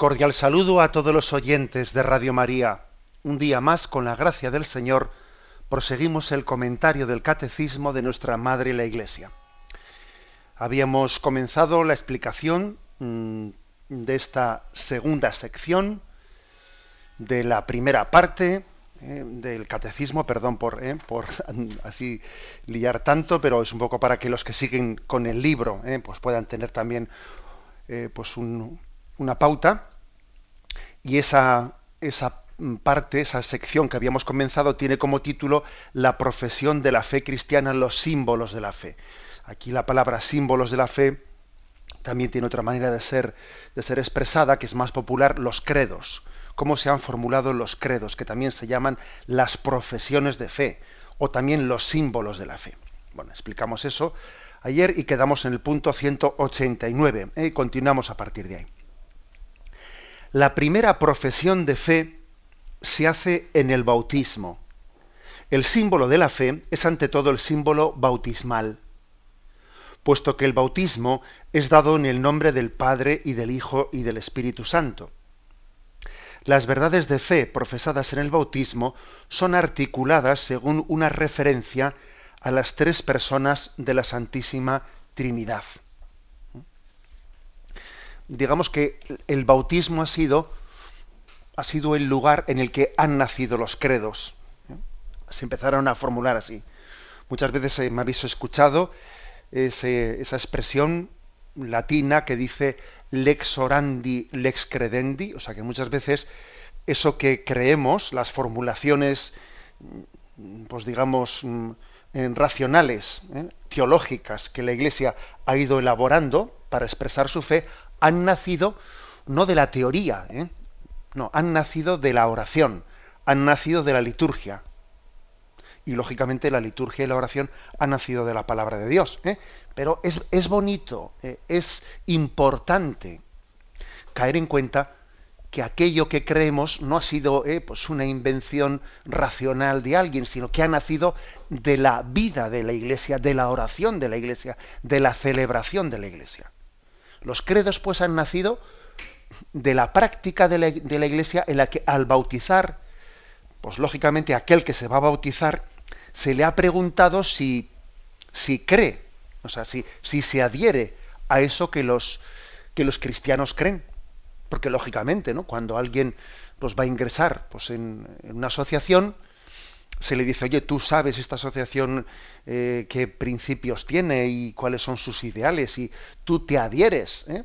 Cordial saludo a todos los oyentes de Radio María. Un día más, con la gracia del Señor, proseguimos el comentario del Catecismo de nuestra Madre la Iglesia. Habíamos comenzado la explicación mm, de esta segunda sección de la primera parte eh, del catecismo, perdón por, eh, por así liar tanto, pero es un poco para que los que siguen con el libro eh, pues puedan tener también pues un, una pauta y esa, esa parte, esa sección que habíamos comenzado tiene como título La profesión de la fe cristiana, los símbolos de la fe. Aquí la palabra símbolos de la fe también tiene otra manera de ser, de ser expresada, que es más popular, los credos. Cómo se han formulado los credos, que también se llaman las profesiones de fe, o también los símbolos de la fe. Bueno, explicamos eso ayer y quedamos en el punto 189. ¿eh? Y continuamos a partir de ahí. La primera profesión de fe se hace en el bautismo. El símbolo de la fe es ante todo el símbolo bautismal, puesto que el bautismo es dado en el nombre del Padre y del Hijo y del Espíritu Santo. Las verdades de fe profesadas en el bautismo son articuladas según una referencia a las tres personas de la Santísima Trinidad digamos que el bautismo ha sido, ha sido el lugar en el que han nacido los credos. ¿eh? Se empezaron a formular así. Muchas veces eh, me habéis escuchado esa expresión latina que dice lex orandi, lex credendi, o sea que muchas veces eso que creemos, las formulaciones, pues digamos, mm, racionales, ¿eh? teológicas que la Iglesia ha ido elaborando para expresar su fe, han nacido no de la teoría, ¿eh? no, han nacido de la oración, han nacido de la liturgia. Y lógicamente la liturgia y la oración han nacido de la palabra de Dios. ¿eh? Pero es, bonito, ¿eh? es importante caer en cuenta que aquello que creemos no ha sido pues una invención racional de alguien, sino que ha nacido de la vida de la iglesia, de la oración de la iglesia, de la celebración de la iglesia. Los credos pues han nacido de la práctica de la, Iglesia en la que al bautizar, pues lógicamente aquel que se va a bautizar se le ha preguntado si, si cree, o sea, si, si se adhiere a eso que los, que los cristianos creen. Porque lógicamente, ¿no? cuando alguien pues, va a ingresar pues, en, en una asociación, se le dice, oye, tú sabes esta asociación eh, qué principios tiene y cuáles son sus ideales y tú te adhieres, ¿eh?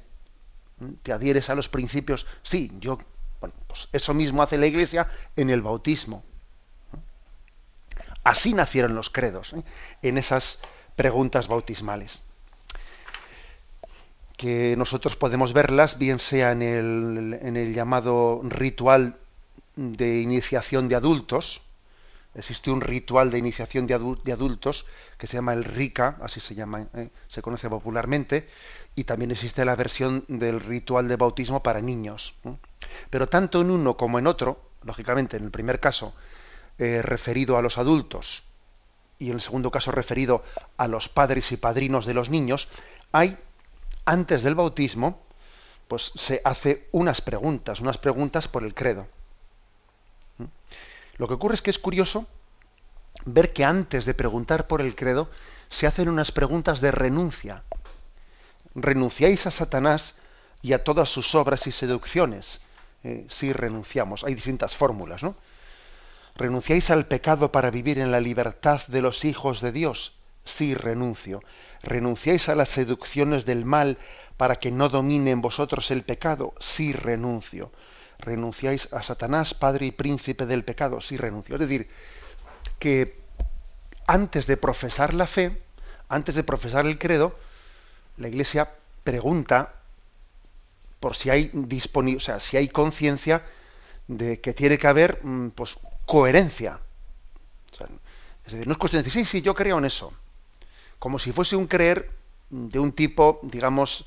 te adhieres a los principios. Sí, yo, bueno, pues eso mismo hace la Iglesia en el bautismo. Así nacieron los credos, ¿eh? en esas preguntas bautismales que nosotros podemos verlas, bien sea en el, en el llamado ritual de iniciación de adultos, existe un ritual de iniciación de, adultos que se llama el RICA, así se llama, eh, se conoce popularmente, y también existe la versión del ritual de bautismo para niños. Pero tanto en uno como en otro, lógicamente en el primer caso eh, referido a los adultos y en el segundo caso referido a los padres y padrinos de los niños, hay antes del bautismo, pues se hace unas preguntas, unas preguntas por el credo. Lo que ocurre es que es curioso ver que antes de preguntar por el credo se hacen unas preguntas de renuncia. ¿Renunciáis a Satanás y a todas sus obras y seducciones? Eh, si renunciamos. Hay distintas fórmulas, ¿no? ¿Renunciáis al pecado para vivir en la libertad de los hijos de Dios? Sí, renuncio. ¿Renunciáis a las seducciones del mal para que no domine en vosotros el pecado? Sí, renuncio renunciáis a Satanás, padre y príncipe del pecado. Sí, renuncio. Es decir, que antes de profesar la fe, antes de profesar el credo, la Iglesia pregunta por si hay o sea, si hay conciencia de que tiene que haber mm, pues, coherencia. es decir, no es cuestión de decir, sí, sí, yo creo en eso. Como si fuese un creer de un tipo, digamos,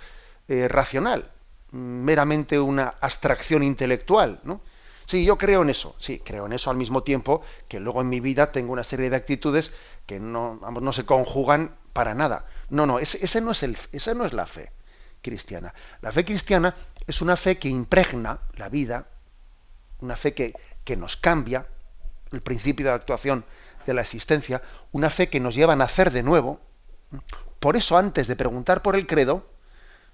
eh, racional, meramente una abstracción intelectual, ¿no? Sí, yo creo en eso, sí, creo en eso al mismo tiempo que luego en mi vida tengo una serie de actitudes que no, no se conjugan para nada. No, no, ese, no es el, esa no es la fe cristiana. La fe cristiana es una fe que impregna la vida, una fe que, que nos cambia el principio de actuación de la existencia, una fe que nos lleva a nacer de nuevo. Por eso antes de preguntar por el credo,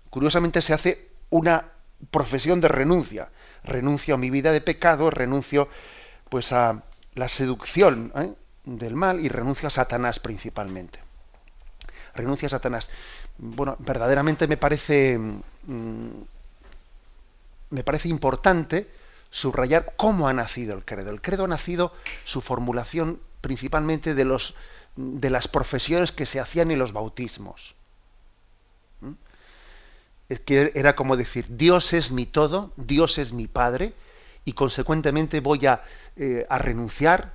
curiosamente se hace una profesión de renuncia. Renuncio a mi vida de pecado, renuncio pues a la seducción ¿eh? del mal y renuncio a Satanás principalmente. Renuncio a Satanás. Bueno, verdaderamente me parece mm, me parece importante subrayar cómo ha nacido el credo. El credo ha nacido su formulación principalmente de los de las profesiones que se hacían en los bautismos. Que era como decir, Dios es mi todo, Dios es mi Padre, y consecuentemente voy a, eh, a renunciar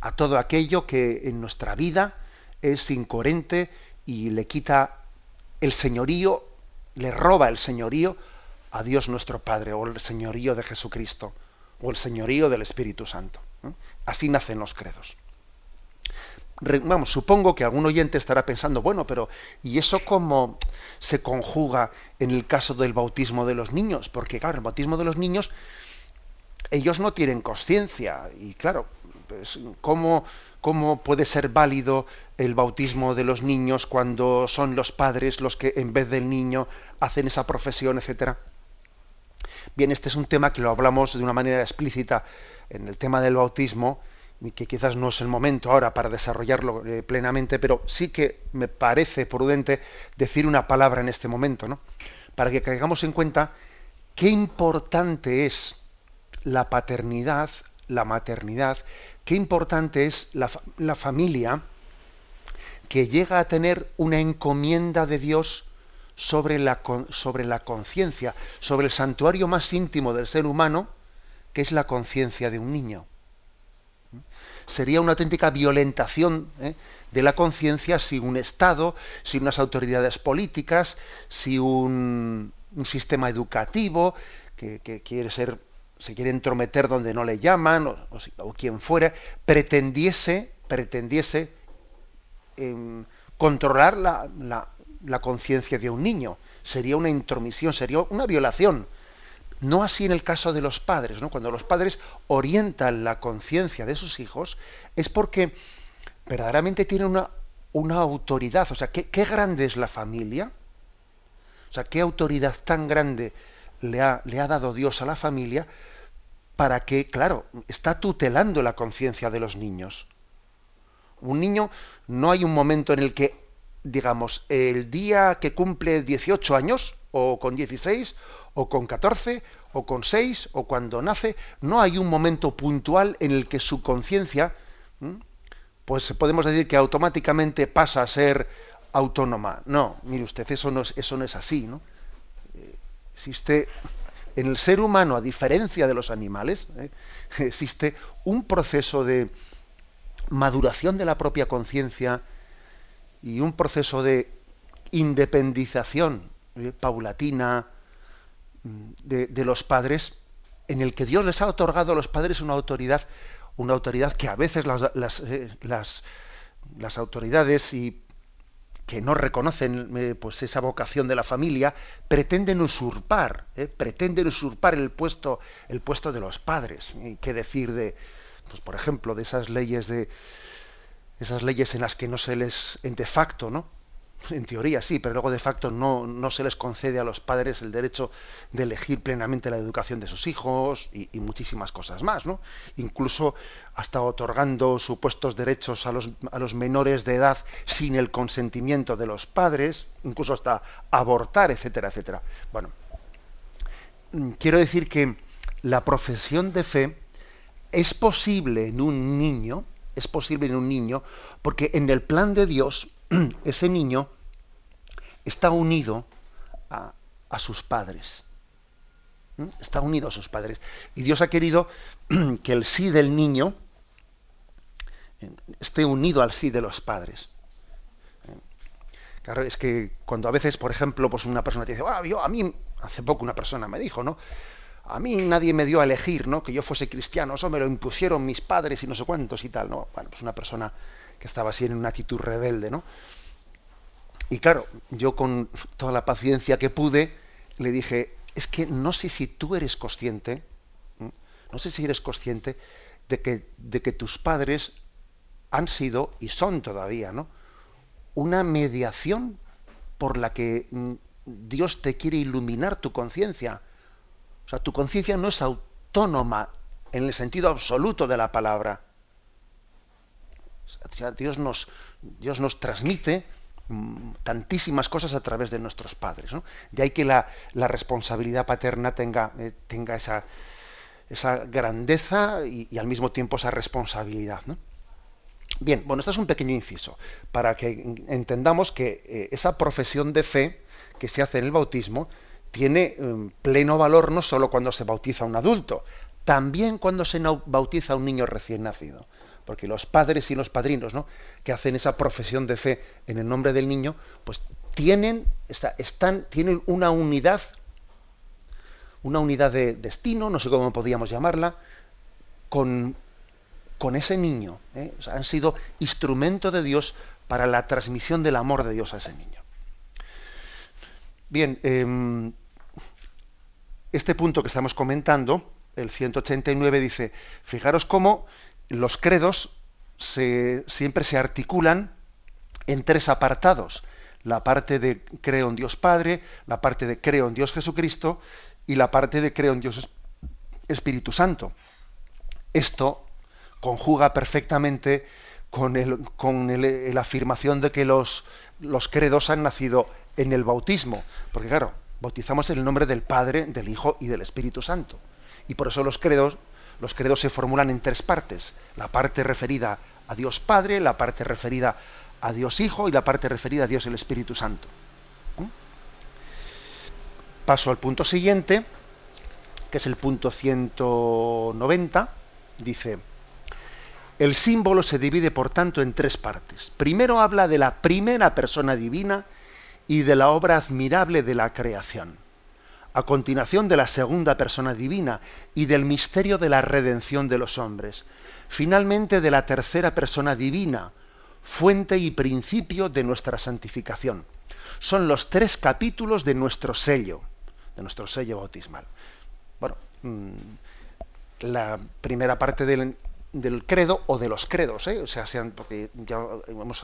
a todo aquello que en nuestra vida es incoherente y le quita el señorío, le roba el señorío a Dios nuestro Padre, o el señorío de Jesucristo, o el señorío del Espíritu Santo. Así nacen los credos. Vamos, supongo que algún oyente estará pensando, bueno, pero ¿y eso cómo se conjuga en el caso del bautismo de los niños? Porque, claro, el bautismo de los niños, ellos no tienen conciencia. Y claro, pues, ¿cómo, ¿cómo puede ser válido el bautismo de los niños cuando son los padres los que en vez del niño hacen esa profesión, etcétera? Bien, este es un tema que lo hablamos de una manera explícita en el tema del bautismo, que quizás no es el momento ahora para desarrollarlo eh, plenamente, pero sí que me parece prudente decir una palabra en este momento, ¿no? Para que caigamos en cuenta qué importante es la paternidad, la maternidad, qué importante es la, la familia que llega a tener una encomienda de Dios sobre la, sobre la conciencia, sobre el santuario más íntimo del ser humano, que es la conciencia de un niño. Sería una auténtica violentación ¿eh? de la conciencia si un Estado, si unas autoridades políticas, si un, sistema educativo que, quiere ser, se quiere entrometer donde no le llaman, o, quien fuera, pretendiese, pretendiese em, controlar la, la conciencia de un niño. Sería una intromisión, sería una violación. No así en el caso de los padres, ¿no? Cuando los padres orientan la conciencia de sus hijos, es porque verdaderamente tienen una, una autoridad. O sea, ¿qué, ¿qué, grande es la familia? O sea, ¿qué autoridad tan grande le ha, le ha dado Dios a la familia para que, claro, está tutelando la conciencia de los niños? Un niño, no hay un momento en el que digamos, el día que cumple 18 años, o con 16, o con 14, o con 6, o cuando nace, no hay un momento puntual en el que su conciencia, pues podemos decir que automáticamente pasa a ser autónoma. No, mire usted, eso no es, eso no es así, ¿no? Eh, existe en el ser humano, a diferencia de los animales, ¿eh? existe un proceso de maduración de la propia conciencia, y un proceso de independización eh, paulatina de, los padres en el que Dios les ha otorgado a los padres una autoridad, una autoridad que a veces las, las, eh, las, autoridades y que no reconocen eh, pues esa vocación de la familia pretenden usurpar pretenden usurpar el puesto el puesto de los padres qué decir de pues por ejemplo de esas leyes de esas leyes en las que no se les, en de facto, ¿no? En teoría sí, pero luego de facto no, no se les concede a los padres el derecho de elegir plenamente la educación de sus hijos y, muchísimas cosas más, ¿no? Incluso hasta otorgando supuestos derechos a los, a los menores de edad sin el consentimiento de los padres, incluso hasta abortar, etcétera, etcétera. Bueno, mm, quiero decir que la profesión de fe es posible en un niño, es posible en un niño, porque en el plan de Dios ese niño está unido a, sus padres. Está unido a sus padres. Y Dios ha querido que el sí del niño eh, esté unido al sí de los padres. Claro, es que cuando a veces, por ejemplo, pues una persona te dice, ah, yo, a mí, hace poco una persona me dijo, ¿no? A mí nadie me dio a elegir, ¿no? Que yo fuese cristiano, eso me lo impusieron mis padres y no sé cuántos y tal, ¿no? Bueno, pues una persona que estaba así en una actitud rebelde, ¿no? Y claro, yo con toda la paciencia que pude, le dije, es que no sé si tú eres consciente, no sé si eres consciente de que, de que tus padres han sido y son todavía, ¿no? una mediación por la que mm, Dios te quiere iluminar tu conciencia. O sea, tu conciencia no es autónoma en el sentido absoluto de la palabra. Dios, nos, transmite mm, tantísimas cosas a través de nuestros padres. De ahí que la, responsabilidad paterna tenga, eh, esa, grandeza y, al mismo tiempo esa responsabilidad. Bien, bueno, esto es un pequeño inciso para que entendamos que eh, esa profesión de fe que se hace en el bautismo tiene em, pleno valor no solo cuando se bautiza un adulto, también cuando se bautiza un niño recién nacido. Porque los padres y los padrinos ¿no? que hacen esa profesión de fe en el nombre del niño, pues tienen, están, tienen una unidad, una unidad de destino, no sé cómo podríamos llamarla, con con ese niño. ¿eh? han sido instrumento de Dios para la transmisión del amor de Dios a ese niño. Bien, em, este punto que estamos comentando, el 189 dice, fijaros cómo los credos siempre se articulan en tres apartados. La parte de creo en Dios Padre, la parte de creo en Dios Jesucristo y la parte de creo en Dios Espíritu Santo. Esto conjuga perfectamente con, el, la afirmación de que los, los credos han nacido en el bautismo. Porque claro, bautizamos en el nombre del Padre, del Hijo y del Espíritu Santo. Y por eso los credos, los credos se formulan en tres partes. La parte referida a Dios Padre, la parte referida a Dios Hijo y la parte referida a Dios el Espíritu Santo. ¿Mm? Paso al punto siguiente, que es el punto 190. Dice, el símbolo se divide, por tanto, en tres partes. Primero habla de la primera persona divina y de la obra admirable de la creación. A continuación de la segunda persona divina y del misterio de la redención de los hombres. Finalmente de la tercera persona divina, fuente y principio de nuestra santificación. Son los tres capítulos de nuestro sello, de nuestro sello bautismal. Bueno, mm, la primera parte del, del credo o de los credos, ¿eh? o sea, sean, porque ya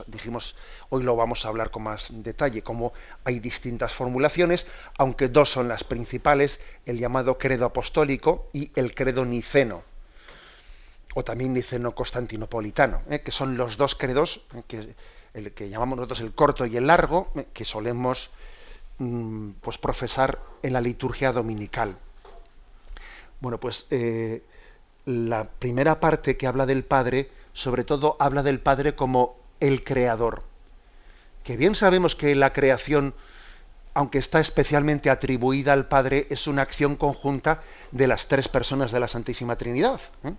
dijimos, hoy lo vamos a hablar con más detalle, como hay distintas formulaciones, aunque dos son las principales, el llamado credo apostólico y el credo niceno, o también niceno constantinopolitano, ¿eh? que son los dos credos, ¿eh? que, el que llamamos nosotros el corto y el largo, que solemos mm, pues profesar en la liturgia dominical. Bueno, pues la primera parte que habla del Padre, sobre todo habla del Padre como el creador. Que bien sabemos que la creación, aunque está especialmente atribuida al Padre, es una acción conjunta de las tres personas de la Santísima Trinidad. ¿eh?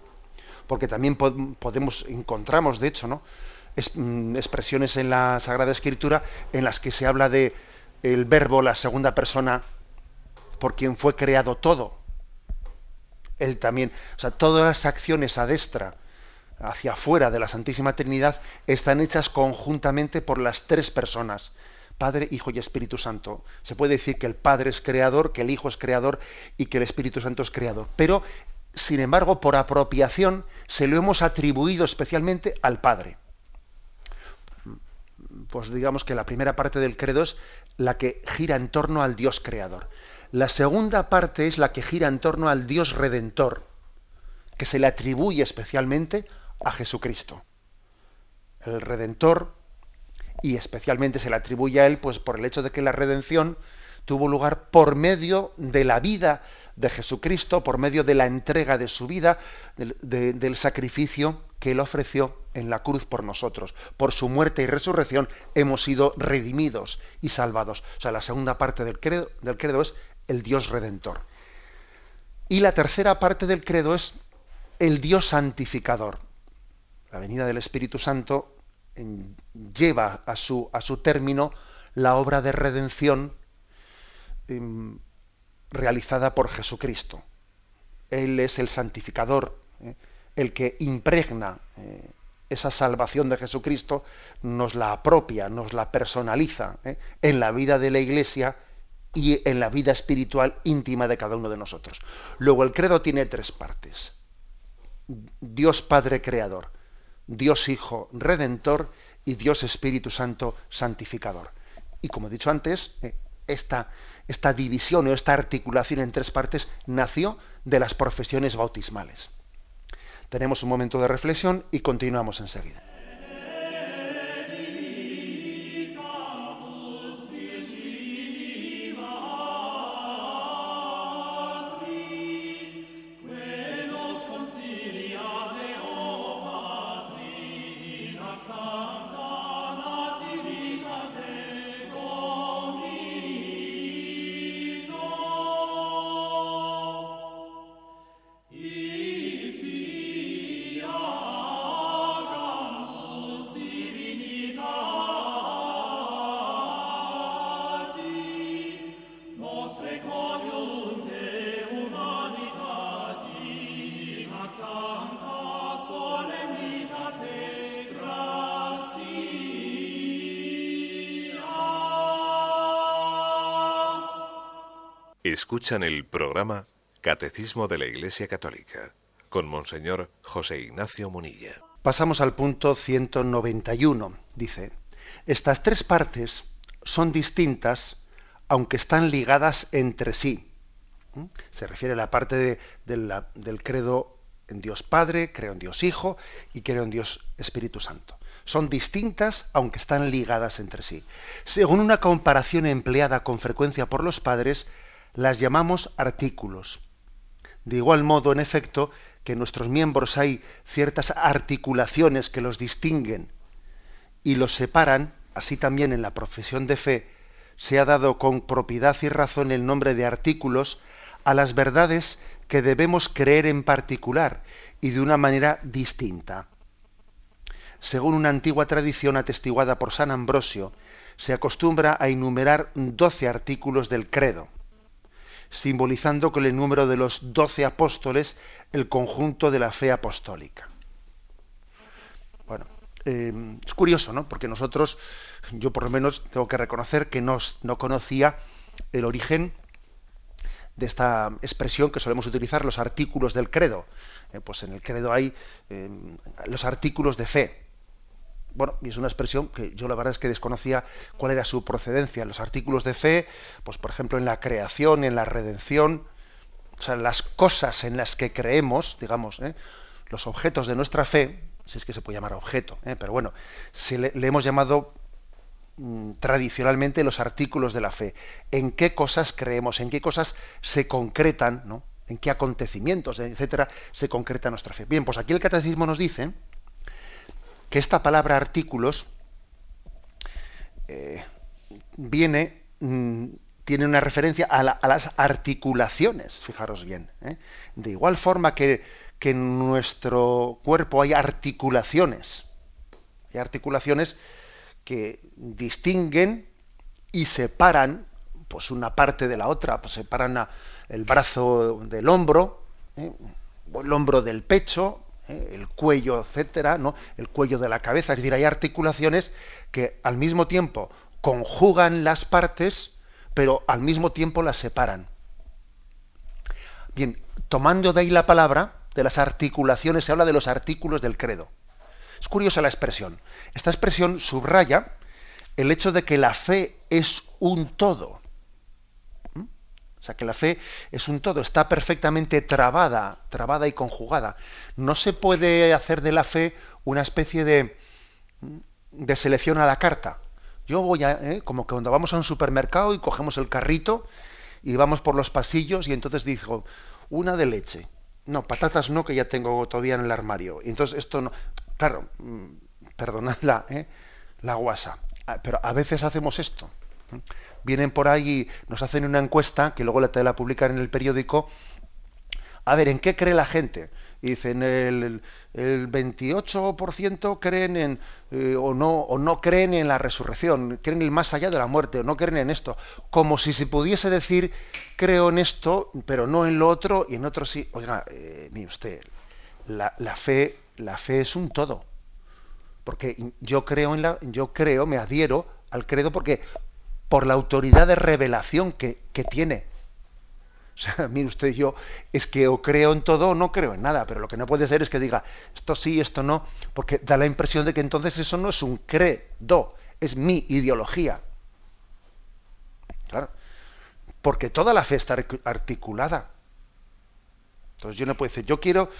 Porque también podemos, encontramos, de hecho, ¿no? Mm, expresiones en la Sagrada Escritura en las que se habla de el verbo, la segunda persona, por quien fue creado todo él también. O sea, todas las acciones a destra, hacia afuera de la Santísima Trinidad, están hechas conjuntamente por las tres personas. Padre, Hijo y Espíritu Santo. Se puede decir que el Padre es creador, que el Hijo es creador y que el Espíritu Santo es creador. Pero, sin embargo, por apropiación se lo hemos atribuido especialmente al Padre. Pues digamos que la primera parte del credo es la que gira en torno al Dios creador. La segunda parte es la que gira en torno al Dios redentor, que se le atribuye especialmente a Jesucristo. El redentor, y especialmente se le atribuye a él, pues por el hecho de que la redención tuvo lugar por medio de la vida de Jesucristo, por medio de la entrega de su vida, del, sacrificio que él ofreció en la cruz por nosotros. Por su muerte y resurrección hemos sido redimidos y salvados. O sea, la segunda parte del credo es el Dios redentor. Y la tercera parte del credo es el Dios santificador. La venida del Espíritu Santo lleva a su, a su término la obra de redención em, realizada por Jesucristo. Él es el santificador, ¿eh? el que impregna eh, esa salvación de Jesucristo, nos la apropia, nos la personaliza ¿eh? en la vida de la Iglesia y en la vida espiritual íntima de cada uno de nosotros. Luego el credo tiene tres partes. Dios Padre Creador, Dios Hijo Redentor y Dios Espíritu Santo Santificador. Y como he dicho antes, esta, esta división o esta articulación en tres partes nació de las profesiones bautismales. Tenemos un momento de reflexión y continuamos enseguida. Song. Escuchan el programa Catecismo de la Iglesia Católica con Monseñor José Ignacio Munilla. Pasamos al punto 191. Dice, estas tres partes son distintas aunque están ligadas entre sí. ¿Mm? Se refiere a la parte del credo en Dios Padre, creo en Dios Hijo y creo en Dios Espíritu Santo. Son distintas aunque están ligadas entre sí. Según una comparación empleada con frecuencia por los padres, las llamamos artículos. De igual modo, en efecto, que en nuestros miembros hay ciertas articulaciones que los distinguen y los separan, así también en la profesión de fe se ha dado con propiedad y razón el nombre de artículos a las verdades que debemos creer en particular y de una manera distinta. Según una antigua tradición atestiguada por San Ambrosio, se acostumbra a enumerar doce artículos del credo simbolizando con el número de los doce apóstoles el conjunto de la fe apostólica. Bueno, em, es curioso, ¿no? Porque nosotros, yo por lo menos tengo que reconocer que no, no conocía el origen de esta expresión que solemos utilizar, los artículos del credo. Eh, pues en el credo hay em, los artículos de fe bueno, y es una expresión que yo la verdad es que desconocía cuál era su procedencia. Los artículos de fe, pues por ejemplo en la creación, en la redención, o sea, las cosas en las que creemos, digamos, ¿eh? los objetos de nuestra fe, si es que se puede llamar objeto, ¿eh? pero bueno, se le, hemos llamado mm, tradicionalmente los artículos de la fe. ¿En qué cosas creemos? ¿En qué cosas se concretan? ¿no? ¿En qué acontecimientos, etcétera, se concreta nuestra fe? Bien, pues aquí el catecismo nos dice que esta palabra artículos eh, viene, mm, tiene una referencia a, las articulaciones, fijaros bien. ¿eh? De igual forma que, que, en nuestro cuerpo hay articulaciones, hay articulaciones que distinguen y separan pues una parte de la otra, pues separan el brazo del hombro, ¿eh? el hombro del pecho, ¿eh? el cuello, etcétera, ¿no? el cuello de la cabeza. Es decir, hay articulaciones que al mismo tiempo conjugan las partes, pero al mismo tiempo las separan. Bien, tomando de ahí la palabra, de las articulaciones, se habla de los artículos del credo. Es curiosa la expresión. Esta expresión subraya el hecho de que la fe es un todo. O sea, que la fe es un todo, está perfectamente trabada, trabada y conjugada. No se puede hacer de la fe una especie de, de selección a la carta. Yo voy a, ¿eh? como que cuando vamos a un supermercado y cogemos el carrito y vamos por los pasillos y entonces digo, una de leche. No, patatas no, que ya tengo todavía en el armario. Y entonces esto no. Claro, mm, perdonad la, ¿eh? la guasa. Ah, pero a veces hacemos esto vienen por ahí nos hacen una encuesta, que luego la, la publican en el periódico, A ver, ¿en qué cree la gente? Dicen, el, el 28% creen en, eh, o, no, o no creen en la resurrección, creen en el más allá de la muerte, o no creen en esto. Como si se pudiese decir, creo en esto, pero no en lo otro, y en otro sí. Oiga, eh, mire usted, la, la, fe, la fe es un todo. Porque yo creo en la, yo creo, me adhiero al credo porque por la autoridad de revelación que, que tiene. O sea, mire usted, yo es que o creo en todo o no creo en nada, pero lo que no puede ser es que diga esto sí, esto no, porque da la impresión de que entonces eso no es un credo, es mi ideología. Claro, porque toda la fe está articulada. Entonces yo no puedo decir, yo quiero,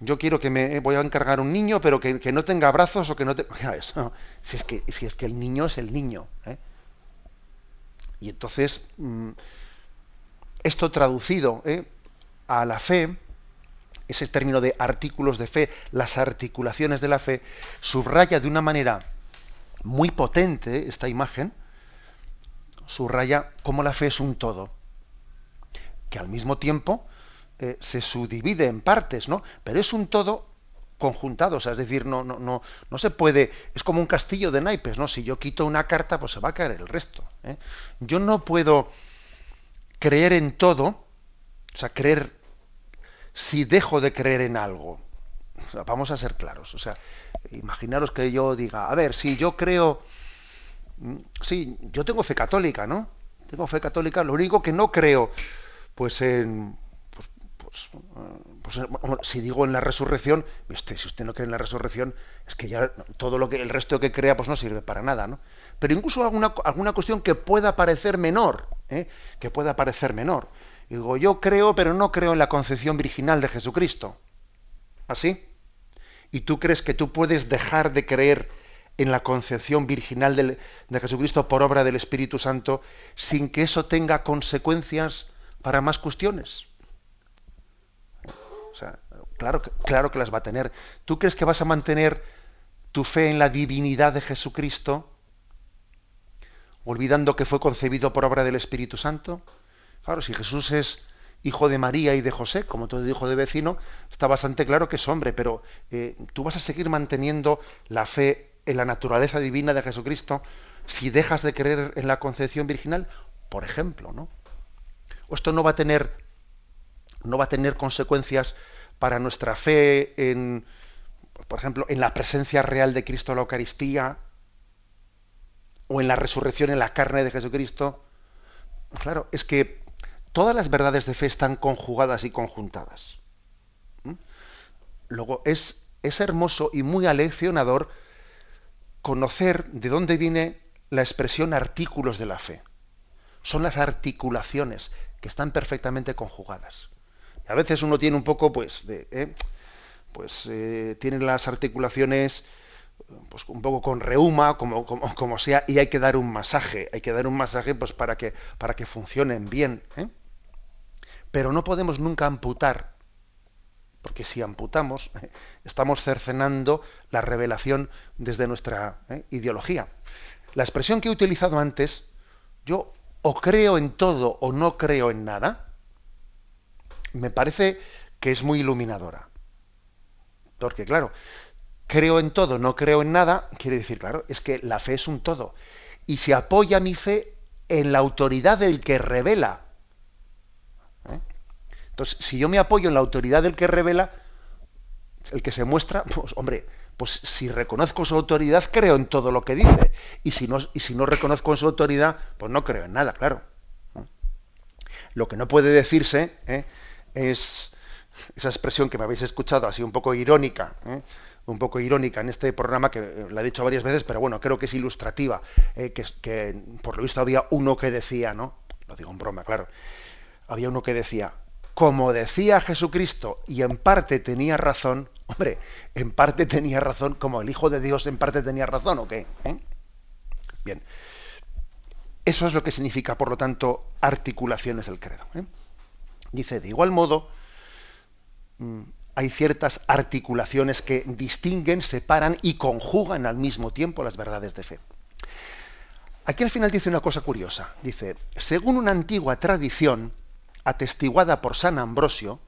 yo quiero que me voy a encargar un niño, pero que, no tenga brazos o que no tenga. Si es que, si es que el niño es el niño. ¿eh? Y entonces. Mm, esto traducido ¿eh? a la fe, ese término de artículos de fe, las articulaciones de la fe, subraya de una manera muy potente esta imagen, subraya cómo la fe es un todo, que al mismo tiempo eh, se subdivide en partes, ¿no? Pero es un todo conjuntado, o sea, es decir, no, no, no, no se puede, es como un castillo de naipes, ¿no? Si yo quito una carta, pues se va a caer el resto. ¿eh? Yo no puedo creer en todo, o sea, creer si dejo de creer en algo. vamos a ser claros. O sea, imaginaros que yo diga, a ver, si yo creo, sí, yo tengo fe católica, ¿no? Tengo fe católica, lo único que no creo, pues en, pues, pues, pues si digo en la resurrección, si usted no cree en la resurrección, es que ya todo lo que el resto que crea, pues no sirve para nada, ¿no? Pero incluso alguna, alguna cuestión que pueda parecer menor, ¿eh? que pueda parecer menor. Digo, yo creo, pero no creo en la concepción virginal de Jesucristo. ¿Así? ¿Y tú crees que tú puedes dejar de creer en la concepción virginal de, de Jesucristo por obra del Espíritu Santo sin que eso tenga consecuencias para más cuestiones? Sea, claro, claro que las va a tener. ¿Tú crees que vas a mantener tu fe en la divinidad de Jesucristo olvidando que fue concebido por obra del Espíritu Santo? Claro, si Jesús es hijo de María y de José, como todo hijo de vecino, está bastante claro que es hombre, pero eh, tú vas a seguir manteniendo la fe en la naturaleza divina de Jesucristo si dejas de creer en la concepción virginal, por ejemplo, ¿no? O esto no va a tener no va a tener consecuencias para nuestra fe en por ejemplo, en la presencia real de Cristo en la Eucaristía, o en la resurrección en la carne de Jesucristo. Claro, es que todas las verdades de fe están conjugadas y conjuntadas. ¿Mm? Luego, es, es hermoso y muy aleccionador conocer de dónde viene la expresión artículos de la fe. Son las articulaciones que están perfectamente conjugadas. A veces uno tiene un poco, pues, de, ¿eh? pues eh, tiene las articulaciones pues un poco con reuma, como, como, sea, y hay que dar un masaje, hay que dar un masaje pues para que, para que funcionen bien. ¿eh? Pero no podemos nunca amputar, porque si amputamos, estamos cercenando la revelación desde nuestra ¿eh? ideología. La expresión que he utilizado antes, yo o creo en todo o no creo en nada, me parece que es muy iluminadora. Porque claro, creo en todo, no creo en nada, quiere decir, claro, es que la fe es un todo. Y se apoya mi fe en la autoridad del que revela. ¿eh? Entonces, si yo me apoyo en la autoridad del que revela, el que se muestra, pues hombre, pues si reconozco su autoridad, creo en todo lo que dice. Y si no, y si no reconozco su autoridad, pues no creo en nada, claro. Lo que no puede decirse ¿eh? Es esa expresión que me habéis escuchado así un poco irónica, ¿eh? un poco irónica en este programa, que eh, la he dicho varias veces, pero bueno, creo que es ilustrativa, eh, que, que, por lo visto había uno que decía, ¿no? Lo digo en broma, claro. Había uno que decía, como decía Jesucristo, y en parte tenía razón, hombre, en parte tenía razón, como el Hijo de Dios en parte tenía razón, ¿o qué? Bien. Eso es lo que significa, por lo tanto, articulaciones del credo. Dice, de igual modo, mm, hay ciertas articulaciones que distinguen, separan y conjugan al mismo tiempo las verdades de fe. Aquí al final dice una cosa curiosa. Dice, según una antigua tradición atestiguada por San Ambrosio,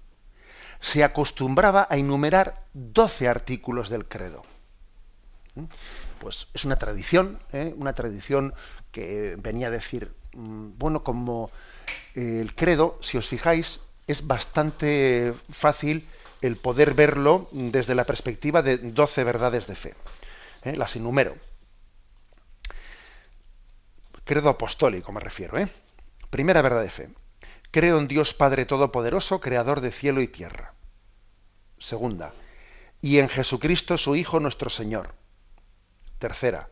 se acostumbraba a enumerar 12 artículos del credo. ¿Mm? Pues es una tradición, ¿eh? una tradición que venía a decir, mm, bueno, como el credo, si os fijáis, es bastante fácil el poder verlo desde la perspectiva de 12 verdades de fe. ¿eh? Las enumero. Credo apostólico me refiero. ¿eh? Primera verdad de fe. Creo en Dios Padre Todopoderoso, Creador de cielo y tierra. Segunda. Y en Jesucristo, su Hijo, nuestro Señor. Tercera.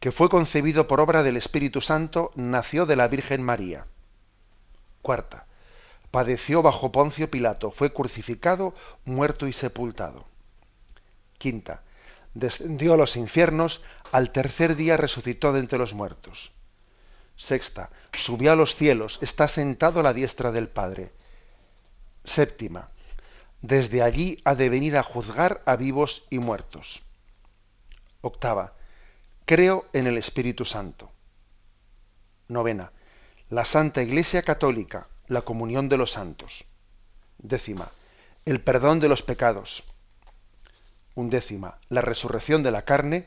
Que fue concebido por obra del Espíritu Santo, nació de la Virgen María. Cuarta padeció bajo Poncio Pilato, fue crucificado, muerto y sepultado. Quinta, descendió a los infiernos, al tercer día resucitó de entre los muertos. Sexta, subió a los cielos, está sentado a la diestra del Padre. Séptima, desde allí ha de venir a juzgar a vivos y muertos. Octava, creo en el Espíritu Santo. Novena, la Santa Iglesia Católica, la comunión de los santos. Décima, el perdón de los pecados. Undécima, la resurrección de la carne.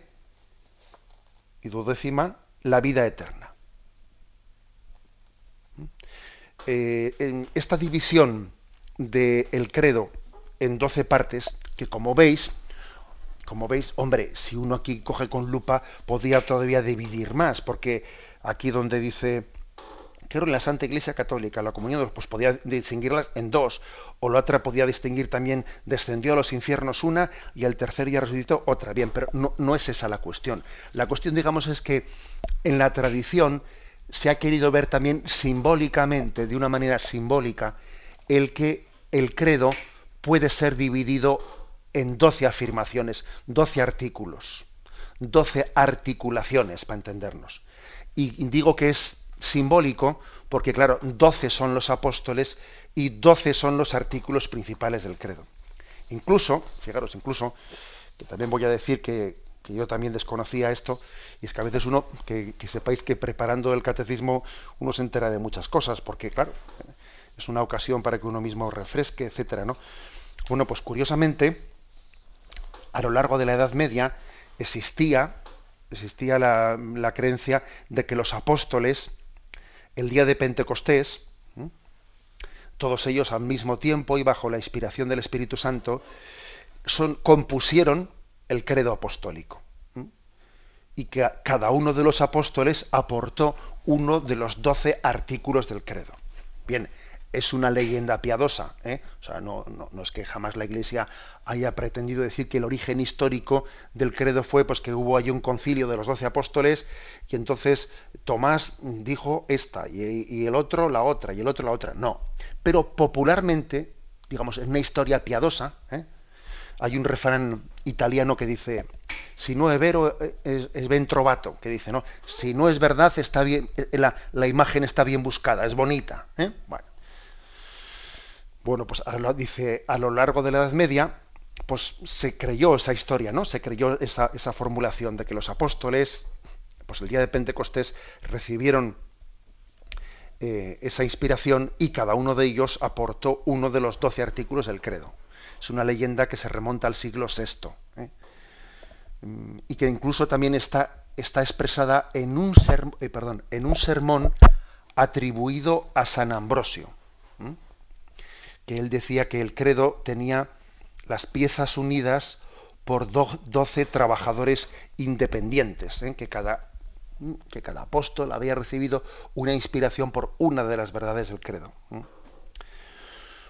Y duodécima, la vida eterna. Eh, en esta división del credo en doce partes, que como veis, como veis, hombre, si uno aquí coge con lupa, podría todavía dividir más, porque aquí donde dice creo en la Santa Iglesia Católica, la comunión, pues podía distinguirlas en dos, o la otra podía distinguir también, descendió a los infiernos una y al tercer día resucitó otra. Bien, pero no, no es esa la cuestión. La cuestión, digamos, es que en la tradición se ha querido ver también simbólicamente, de una manera simbólica, el que el credo puede ser dividido en doce afirmaciones, doce artículos, doce articulaciones, para entendernos. Y digo que es simbólico porque, claro, doce son los apóstoles y doce son los artículos principales del credo. Incluso, fijaros, incluso, que también voy a decir que, yo también desconocía esto, y es que a veces uno, que, sepáis que preparando el catecismo uno se entera de muchas cosas, porque claro, es una ocasión para que uno mismo refresque, etcétera, ¿no? Bueno, pues curiosamente, a lo largo de la Edad Media existía, existía la creencia de que los apóstoles el día de Pentecostés, todos ellos al mismo tiempo y bajo la inspiración del Espíritu Santo, compusieron el credo apostólico. Y que cada uno de los apóstoles aportó uno de los doce artículos del credo. Bien, es una leyenda piadosa. ¿eh? O sea, no, no, es que jamás la Iglesia haya pretendido decir que el origen histórico del credo fue pues, que hubo allí un concilio de los doce apóstoles y entonces Tomás dijo esta y, el otro la otra y el otro la otra. No. Pero popularmente, digamos, en una historia piadosa, ¿eh? hay un refrán italiano que dice si no es vero es, ben trovato, que dice, ¿no? Si no es verdad, está bien, la, la imagen está bien buscada, es bonita. ¿eh? Bueno, bueno, pues dice, a lo largo de la Edad Media, pues se creyó esa historia, ¿no? Se creyó esa, formulación de que los apóstoles, pues el día de Pentecostés, recibieron eh, esa inspiración y cada uno de ellos aportó uno de los doce artículos del credo. Es una leyenda que se remonta al siglo VI ¿eh? mm, y que incluso también está, está expresada en un, eh, perdón, en un sermón atribuido a San Ambrosio que él decía que el credo tenía las piezas unidas por doce trabajadores independientes, ¿eh? que, cada, que cada apóstol había recibido una inspiración por una de las verdades del credo. ¿eh?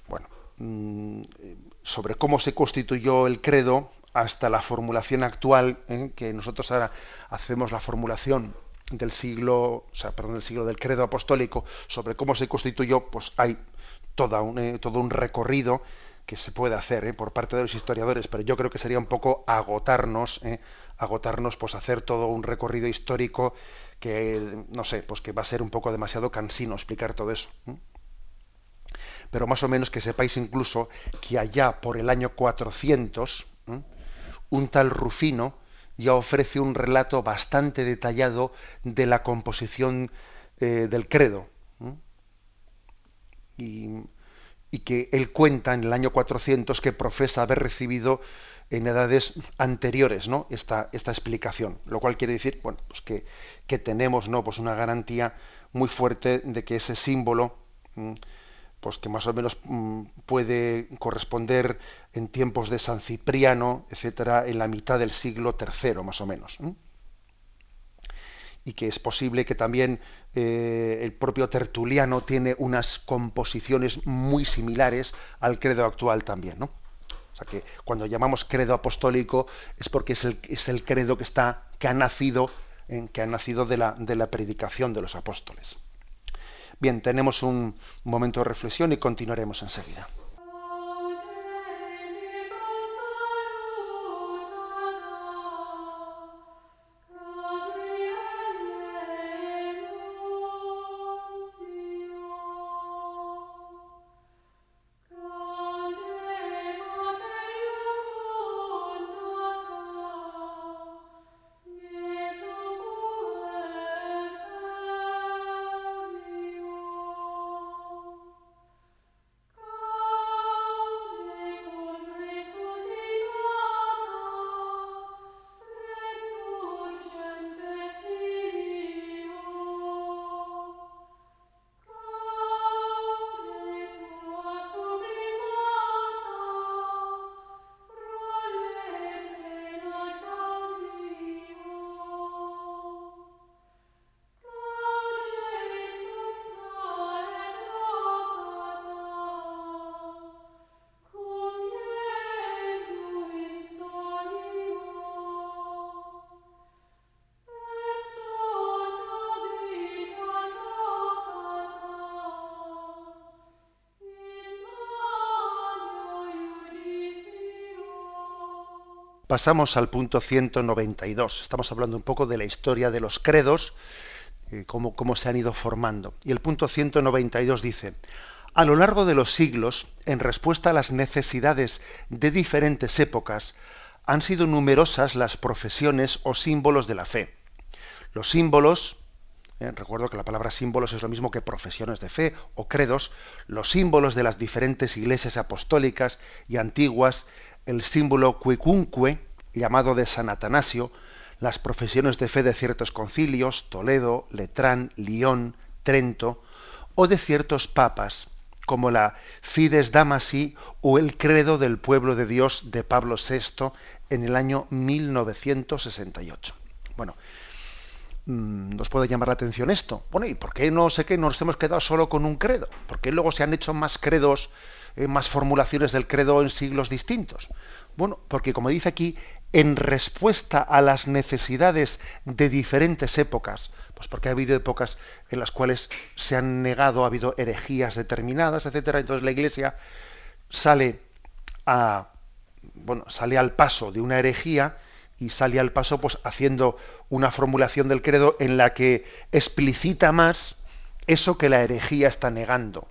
Bueno, mm, sobre cómo se constituyó el credo hasta la formulación actual, ¿eh? que nosotros ahora hacemos la formulación del siglo, o sea, perdón, del siglo del credo apostólico, sobre cómo se constituyó, pues hay eh, todo un recorrido que se puede hacer eh, por parte de los historiadores, pero yo creo que sería un poco agotarnos, eh, agotarnos, pues hacer todo un recorrido histórico que, no sé, pues que va a ser un poco demasiado cansino explicar todo eso. Pero más o menos que sepáis incluso que allá por el año 400, un tal Rufino ya ofrece un relato bastante detallado de la composición del credo y que él cuenta en el año 400 que profesa haber recibido en edades anteriores ¿no? esta, esta explicación, lo cual quiere decir bueno, pues que, que tenemos ¿no? pues una garantía muy fuerte de que ese símbolo mm, pues que más o menos mm, puede corresponder en tiempos de San Cipriano, etcétera, en la mitad del siglo III, más o menos. Y que es posible que también eh, el propio Tertuliano tiene unas composiciones muy similares al credo actual también, ¿no? O sea que cuando llamamos credo apostólico es porque es el, es el credo que está, que ha nacido, que ha nacido de la, de la predicación de los apóstoles. Bien, tenemos un momento de reflexión y continuaremos enseguida. Pasamos al punto 192. Estamos hablando un poco de la historia de los credos, eh, cómo, cómo se han ido formando. Y el punto 192 dice, a lo largo de los siglos, en respuesta a las necesidades de diferentes épocas, han sido numerosas las profesiones o símbolos de la fe. Los símbolos, eh, recuerdo que la palabra símbolos es lo mismo que profesiones de fe o credos, los símbolos de las diferentes iglesias apostólicas y antiguas el símbolo cuicunque, llamado de San Atanasio, las profesiones de fe de ciertos concilios, Toledo, Letrán, Lión, Trento, o de ciertos papas, como la Fides Damasi o el Credo del Pueblo de Dios de Pablo VI en el año 1968. Bueno, mm, nos puede llamar la atención esto. Bueno, ¿y por qué no sé qué nos hemos quedado solo con un credo? ¿Por qué luego se han hecho más credos eh, más formulaciones del credo en siglos distintos? Bueno, porque como dice aquí, en respuesta a las necesidades de diferentes épocas, pues porque ha habido épocas en las cuales se han negado, ha habido herejías determinadas, etcétera, entonces la Iglesia sale a bueno, sale al paso de una herejía y sale al paso pues haciendo una formulación del credo en la que explicita más eso que la herejía está negando.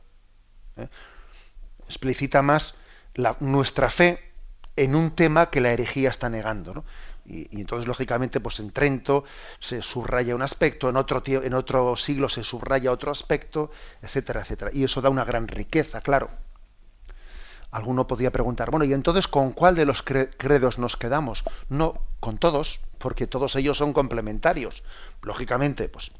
¿eh? explicita más nuestra fe en un tema que la herejía está negando. Y, entonces, lógicamente, pues en Trento se subraya un aspecto, en otro, en otro siglo se subraya otro aspecto, etcétera, etcétera. Y eso da una gran riqueza, claro. Alguno podría preguntar, bueno, ¿y entonces con cuál de los credos nos quedamos? No, con todos, porque todos ellos son complementarios. Lógicamente, pues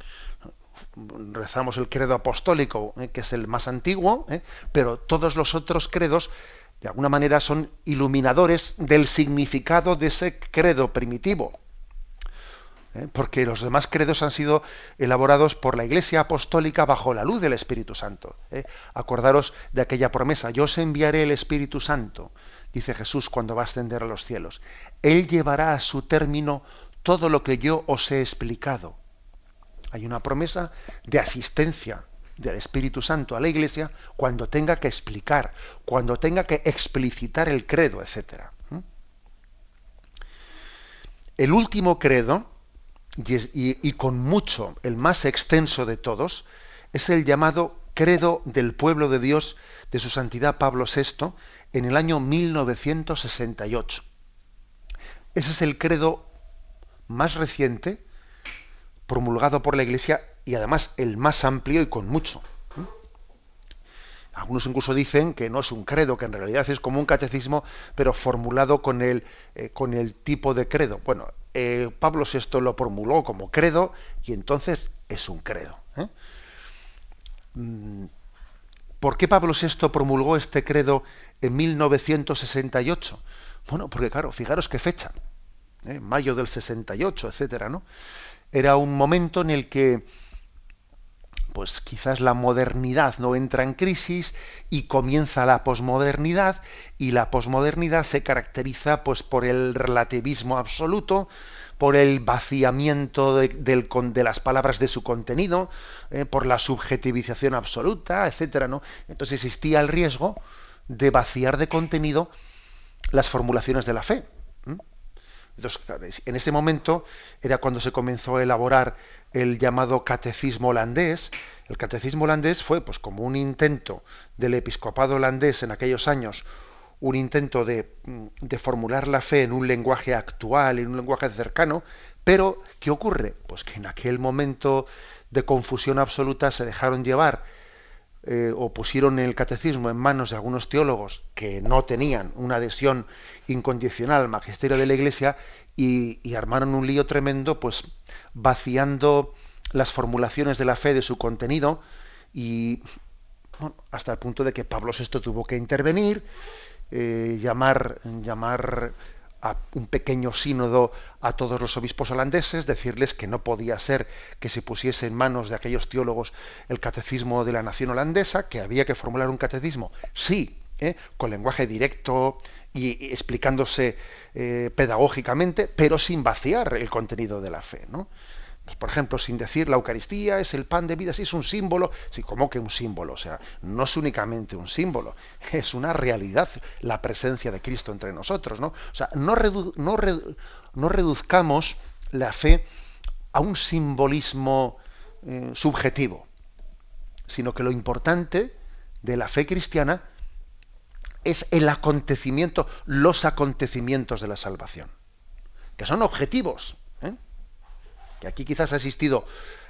rezamos el credo apostólico, eh, que es el más antiguo, eh, pero todos los otros credos de alguna manera son iluminadores del significado de ese credo primitivo. Eh, porque los demás credos han sido elaborados por la Iglesia Apostólica bajo la luz del Espíritu Santo. Acordaros de aquella promesa, yo os enviaré el Espíritu Santo, dice Jesús cuando va a ascender a los cielos. Él llevará a su término todo lo que yo os he explicado. Hay una promesa de asistencia del Espíritu Santo a la Iglesia cuando tenga que explicar, cuando tenga que explicitar el credo, etc. El último credo, y, con mucho el más extenso de todos, es el llamado credo del pueblo de Dios de su santidad Pablo VI en el año 1968. Ese es el credo más reciente promulgado por la Iglesia y además el más amplio y con mucho. Algunos incluso dicen que no es un credo, que en realidad es como un catecismo, pero formulado con el, eh, con el tipo de credo. Bueno, eh, Pablo VI lo formuló como credo y entonces es un credo. ¿eh? Mm, ¿Por qué Pablo VI promulgó este credo en 1968? Bueno, porque claro, fijaros qué fecha, mayo del 68, etcétera, ¿no? Era un momento en el que pues quizás la modernidad no entra en crisis y comienza la posmodernidad y la posmodernidad se caracteriza pues por el relativismo absoluto, por el vaciamiento de, las palabras de su contenido, eh, por la subjetivización absoluta, etcétera, ¿no? Entonces existía el riesgo de vaciar de contenido las formulaciones de la fe. Entonces, en ese momento era cuando se comenzó a elaborar el llamado catecismo holandés. El catecismo holandés fue, pues, como un intento del episcopado holandés en aquellos años, un intento de, de, formular la fe en un lenguaje actual, en un lenguaje cercano, pero ¿qué ocurre? Pues que en aquel momento de confusión absoluta se dejaron llevar eh, o pusieron el catecismo en manos de algunos teólogos que no tenían una adhesión incondicional al magisterio de la Iglesia y, armaron un lío tremendo, pues vaciando las formulaciones de la fe de su contenido y hasta el punto de que Pablo VI tuvo que intervenir, eh, llamar, llamar a un pequeño sínodo a todos los obispos holandeses, decirles que no podía ser que se pusiese en manos de aquellos teólogos el catecismo de la nación holandesa, que había que formular un catecismo, sí, ¿eh? con lenguaje directo y, explicándose eh, pedagógicamente, pero sin vaciar el contenido de la fe, ¿no? Pues, por ejemplo, sin decir la Eucaristía es el pan de vida, sí es un símbolo, sí, como que un símbolo, o sea, no es únicamente un símbolo, es una realidad la presencia de Cristo entre nosotros, ¿no? O sea, no, no, reduzcamos la fe a un simbolismo eh, subjetivo, sino que lo importante de la fe cristiana es el acontecimiento, los acontecimientos de la salvación, que son objetivos, que aquí quizás ha existido,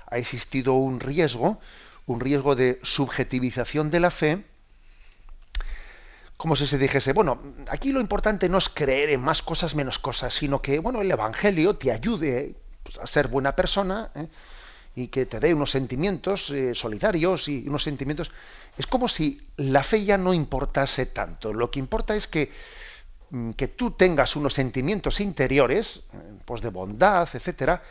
ha existido un riesgo, un riesgo de subjetivización de la fe, como si se dijese, bueno, aquí lo importante no es creer en más cosas menos cosas, sino que, bueno, el Evangelio te ayude pues, a ser buena persona ¿eh? y que te dé unos sentimientos eh, solidarios y unos sentimientos... Es como si la fe ya no importase tanto. Lo que importa es que, mm, que tú tengas unos sentimientos interiores, eh, pues de bondad, etcétera,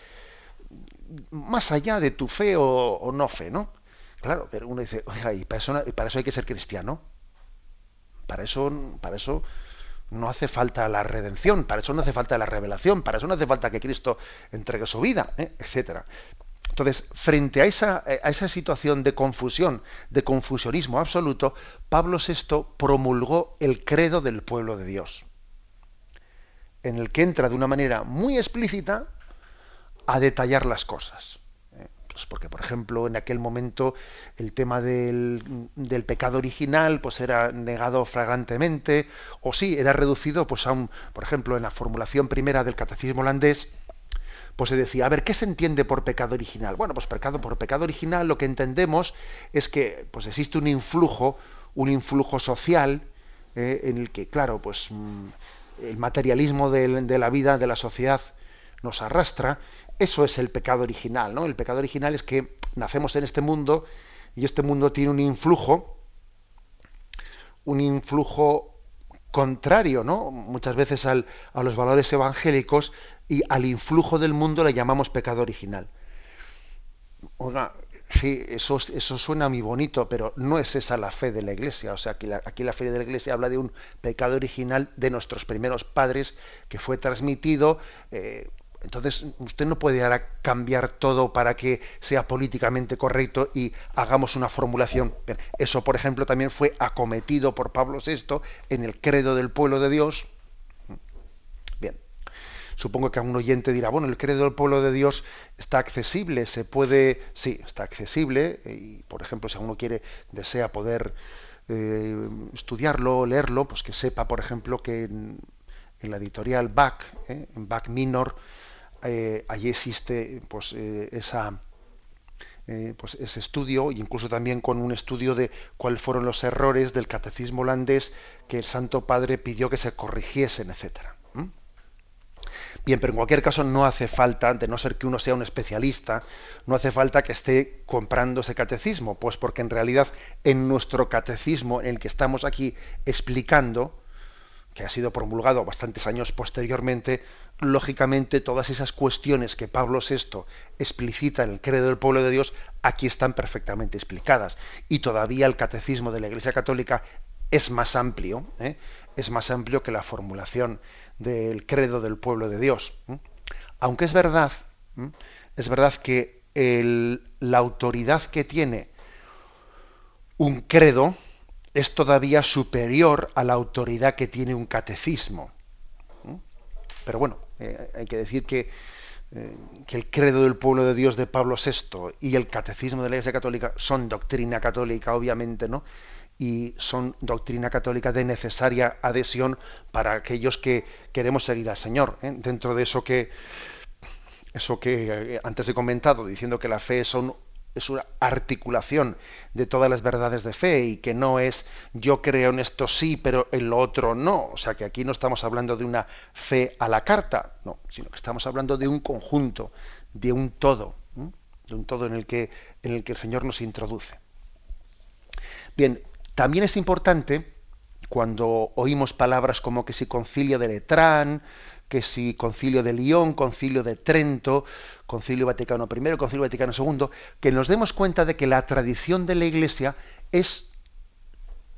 más allá de tu fe o, no fe, ¿no? Claro, pero uno dice, oiga, y para eso, hay que ser cristiano. Para eso, para eso no hace falta la redención, para eso no hace falta la revelación, para eso no hace falta que Cristo entregue su vida, ¿eh? etcétera. Entonces, frente a esa, a esa situación de confusión, de confusionismo absoluto, Pablo VI promulgó el credo del pueblo de Dios, en el que entra de una manera muy explícita a detallar las cosas. ¿eh? Pues porque, por ejemplo, en aquel momento el tema del, del, pecado original pues era negado flagrantemente, o sí, era reducido pues a un, por ejemplo, en la formulación primera del catecismo holandés, pues se decía, a ver, ¿qué se entiende por pecado original? Bueno, pues pecado, por pecado original lo que entendemos es que pues existe un influjo, un influjo social, eh, en el que, claro, pues mm, el materialismo de, de la vida, de la sociedad, nos arrastra eso es el pecado original, ¿no? El pecado original es que nacemos en este mundo y este mundo tiene un influjo, un influjo contrario, ¿no? Muchas veces al, a los valores evangélicos y al influjo del mundo le llamamos pecado original. Sí, eso, eso suena muy bonito, pero no es esa la fe de la Iglesia. O sea, aquí la, aquí la fe de la Iglesia habla de un pecado original de nuestros primeros padres que fue transmitido eh, entonces, usted no puede ahora cambiar todo para que sea políticamente correcto y hagamos una formulación. Eso, por ejemplo, también fue acometido por Pablo VI en el credo del pueblo de Dios. Bien, supongo que a un oyente dirá, bueno, el credo del pueblo de Dios está accesible, se puede, sí, está accesible, y por ejemplo, si uno quiere, desea poder eh, estudiarlo, leerlo, pues que sepa, por ejemplo, que en, la editorial Bach, eh, en Bach Minor, eh, allí existe pues, eh, eh, pues ese estudio, incluso también con un estudio de cuáles fueron los errores del catecismo holandés que el Santo Padre pidió que se corrigiesen, etcétera. Bien, pero en cualquier caso no hace falta, de no ser que uno sea un especialista, no hace falta que esté comprando ese catecismo, pues porque en realidad en nuestro catecismo en el que estamos aquí explicando, que ha sido promulgado bastantes años posteriormente, lógicamente todas esas cuestiones que Pablo VI explicita en el credo del pueblo de Dios, aquí están perfectamente explicadas. Y todavía el catecismo de la Iglesia Católica es más amplio, ¿eh? es más amplio que la formulación del credo del pueblo de Dios. Aunque es verdad, es verdad que la autoridad que tiene un credo es todavía superior a la autoridad que tiene un catecismo. Pero bueno, eh, hay que decir que, eh, que, el credo del pueblo de Dios de Pablo VI y el catecismo de la Iglesia Católica son doctrina católica, obviamente, ¿no? y son doctrina católica de necesaria adhesión para aquellos que queremos seguir al Señor. ¿eh? Dentro de eso que eso que antes he comentado, diciendo que la fe son, es una articulación de todas las verdades de fe y que no es yo creo en esto sí, pero en lo otro no. O sea que aquí no estamos hablando de una fe a la carta, no, sino que estamos hablando de un conjunto, de un todo, de un todo en el que en el que el Señor nos introduce. Bien, también es importante cuando oímos palabras como que si concilio de Letrán, que si concilio de Lyon, concilio de Trento, concilio Vaticano I, concilio Vaticano II, que nos demos cuenta de que la tradición de la Iglesia es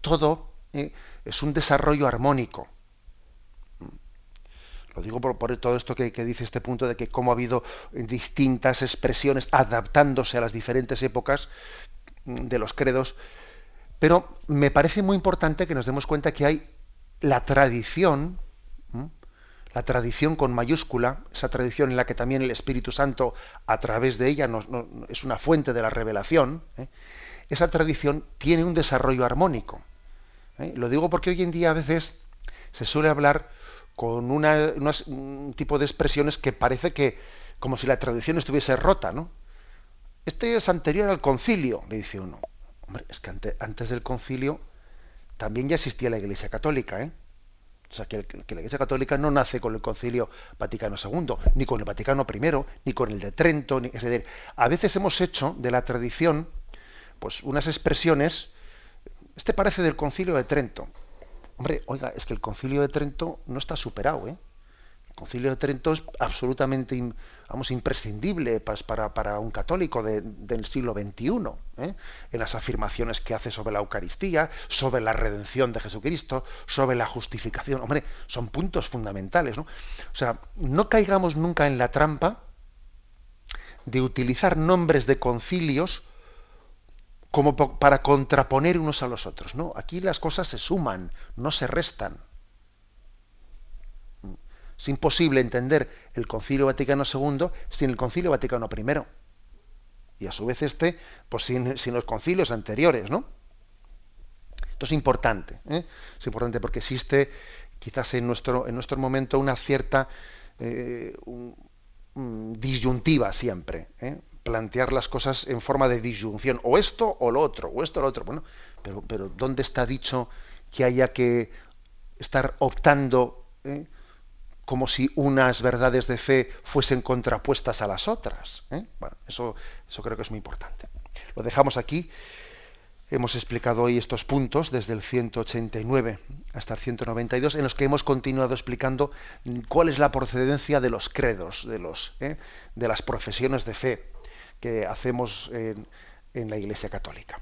todo, ¿eh? es un desarrollo armónico. Lo digo por, todo esto que, que, dice este punto de que cómo ha habido distintas expresiones adaptándose a las diferentes épocas de los credos, pero me parece muy importante que nos demos cuenta que hay la tradición, la tradición con mayúscula, esa tradición en la que también el Espíritu Santo, a través de ella, es una fuente de la revelación, ¿eh? esa tradición tiene un desarrollo armónico. ¿eh? Lo digo porque hoy en día a veces se suele hablar con un tipo de expresiones que parece que como si la tradición estuviese rota, ¿no? Este es anterior al concilio, le dice uno. Hombre, es que antes, del concilio también ya existía la Iglesia Católica, ¿eh? O sea, que, la Iglesia Católica no nace con el Concilio Vaticano II, ni con el Vaticano I, ni con el de Trento. Ni, es decir, a veces hemos hecho de la tradición pues unas expresiones. Este parece del Concilio de Trento. Hombre, oiga, es que el Concilio de Trento no está superado, ¿eh? Concilio de Trento es absolutamente vamos, imprescindible para, un católico del siglo XXI, ¿eh? en las afirmaciones que hace sobre la Eucaristía, sobre la redención de Jesucristo, sobre la justificación. Hombre, son puntos fundamentales. ¿no? O sea, no caigamos nunca en la trampa de utilizar nombres de concilios como para contraponer unos a los otros. ¿no? Aquí las cosas se suman, no se restan. Es imposible entender el Concilio Vaticano II sin el Concilio Vaticano I. Y a su vez este, pues sin, los concilios anteriores, ¿no? Esto es importante, ¿eh? es importante porque existe quizás en nuestro, en nuestro momento una cierta eh, disyuntiva siempre, ¿eh? plantear las cosas en forma de disyunción, o esto o lo otro, o esto o lo otro. Bueno, pero, pero ¿dónde está dicho que haya que estar optando como si unas verdades de fe fuesen contrapuestas a las otras. ¿eh? Bueno, eso, eso creo que es muy importante. Lo dejamos aquí. Hemos explicado hoy estos puntos desde el 189 hasta el 192, en los que hemos continuado explicando cuál es la procedencia de los credos, de, los, ¿eh? de las profesiones de fe que hacemos en, en la Iglesia Católica.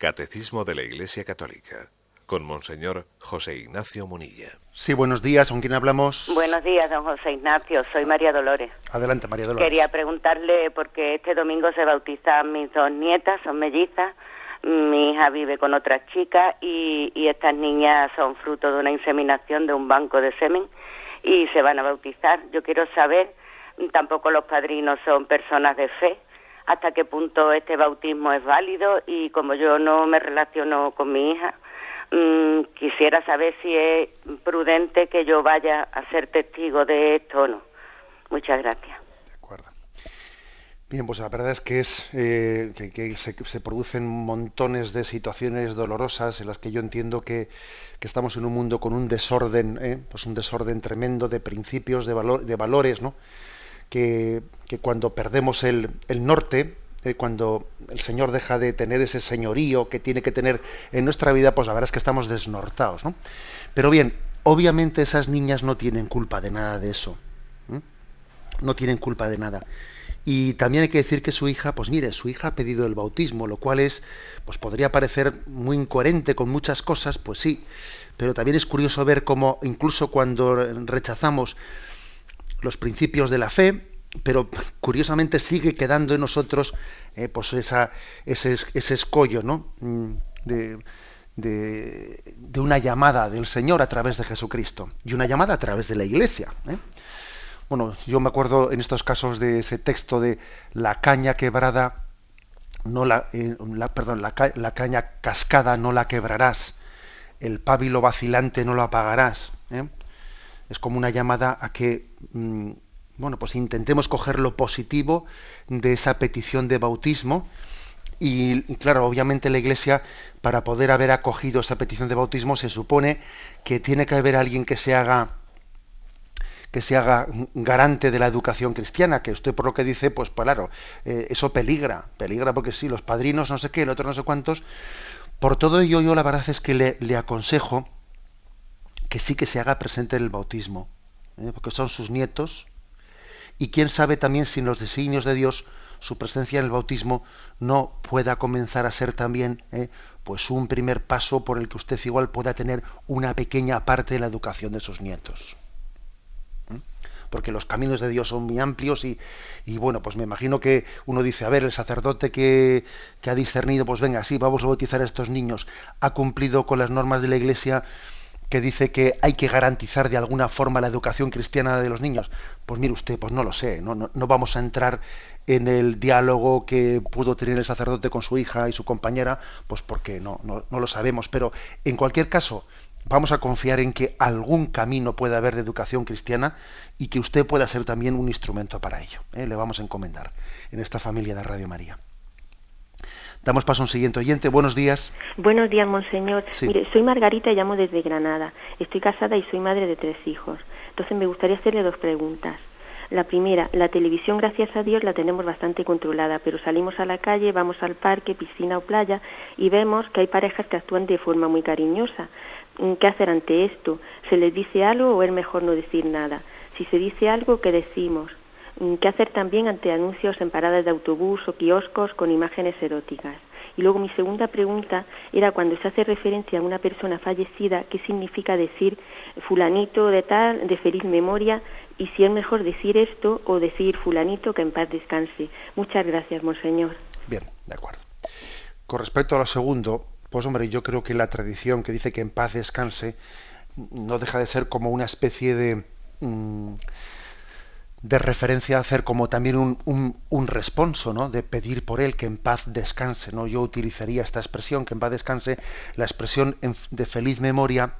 Catecismo de la Iglesia Católica con Monseñor José Ignacio Munilla. Sí, buenos días, ¿con quién hablamos? Buenos días, don José Ignacio, soy María Dolores. Adelante, María Dolores. Quería preguntarle, porque este domingo se bautizan mis dos nietas, son mellizas, mi hija vive con otras chicas y, y estas niñas son fruto de una inseminación de un banco de semen y se van a bautizar. Yo quiero saber, tampoco los padrinos son personas de fe, hasta qué punto este bautismo es válido y como yo no me relaciono con mi hija, mm, quisiera saber si es prudente que yo vaya a ser testigo de esto o no. Muchas gracias. De acuerdo. Bien, pues la verdad es que es eh, que, se, producen montones de situaciones dolorosas en las que yo entiendo que, estamos en un mundo con un desorden, eh, pues un desorden tremendo de principios, de, valor, de valores, ¿no? Que, cuando perdemos el, norte, eh, cuando el Señor deja de tener ese señorío que tiene que tener en nuestra vida, pues la verdad es que estamos desnortados. ¿no? Pero bien, obviamente esas niñas no tienen culpa de nada de eso. No tienen culpa de nada. Y también hay que decir que su hija, pues mire, su hija ha pedido el bautismo, lo cual es, pues podría parecer muy incoherente con muchas cosas, pues sí, pero también es curioso ver cómo incluso cuando rechazamos los principios de la fe, pero curiosamente sigue quedando en nosotros eh, pues esa, ese, ese, escollo ¿no? Mm, de, de, una llamada del Señor a través de Jesucristo y una llamada a través de la Iglesia. ¿eh? Bueno, yo me acuerdo en estos casos de ese texto de la caña quebrada, no la, eh, perdón, la, la, caña cascada no la quebrarás, el pábilo vacilante no lo apagarás. es como una llamada a que bueno, pues intentemos coger lo positivo de esa petición de bautismo y, claro, obviamente la Iglesia para poder haber acogido esa petición de bautismo se supone que tiene que haber alguien que se haga que se haga garante de la educación cristiana, que usted por lo que dice, pues claro, eh, eso peligra, peligra porque sí, los padrinos no sé qué, el otro no sé cuántos. Por todo ello yo la verdad es que le, le aconsejo que sí que se haga presente el bautismo, ¿eh? porque son sus nietos, y quién sabe también si en los designios de Dios su presencia en el bautismo no pueda comenzar a ser también ¿eh? pues un primer paso por el que usted igual pueda tener una pequeña parte de la educación de sus nietos. ¿eh? Porque los caminos de Dios son muy amplios y, y, bueno, pues me imagino que uno dice, a ver, el sacerdote que, que ha discernido, pues venga, sí, vamos a bautizar a estos niños, ha cumplido con las normas de la Iglesia que dice que hay que garantizar de alguna forma la educación cristiana de los niños. Pues mire usted, pues no lo sé, no, no, vamos a entrar en el diálogo que pudo tener el sacerdote con su hija y su compañera, pues porque no, no, no lo sabemos. Pero en cualquier caso, vamos a confiar en que algún camino pueda haber de educación cristiana y que usted pueda ser también un instrumento para ello. ¿eh? Le vamos a encomendar en esta familia de Radio María. Damos paso a un siguiente oyente. Buenos días. Buenos días, monseñor. Mire, soy Margarita y llamo desde Granada. Estoy casada y soy madre de tres hijos. Entonces me gustaría hacerle dos preguntas. La primera, la televisión, gracias a Dios, la tenemos bastante controlada, pero salimos a la calle, vamos al parque, piscina o playa y vemos que hay parejas que actúan de forma muy cariñosa. ¿Qué hacer ante esto? ¿Se les dice algo o es mejor no decir nada? Si se dice algo, ¿qué decimos? Mm, qué hacer también ante anuncios en paradas de autobús o kioscos con imágenes eróticas. Y luego mi segunda pregunta era cuando se hace referencia a una persona fallecida, ¿qué significa decir fulanito de tal, de feliz memoria? Y si es mejor decir esto o decir fulanito que en paz descanse. Muchas gracias, monseñor. Bien, de acuerdo. Con respecto a lo segundo, pues hombre, yo creo que la tradición que dice que en paz descanse no deja de ser como una especie de mm, de referencia hacer como también un, un, responso, ¿no? De pedir por él que en paz descanse, ¿no? Yo utilizaría esta expresión, que en paz descanse, la expresión de feliz memoria.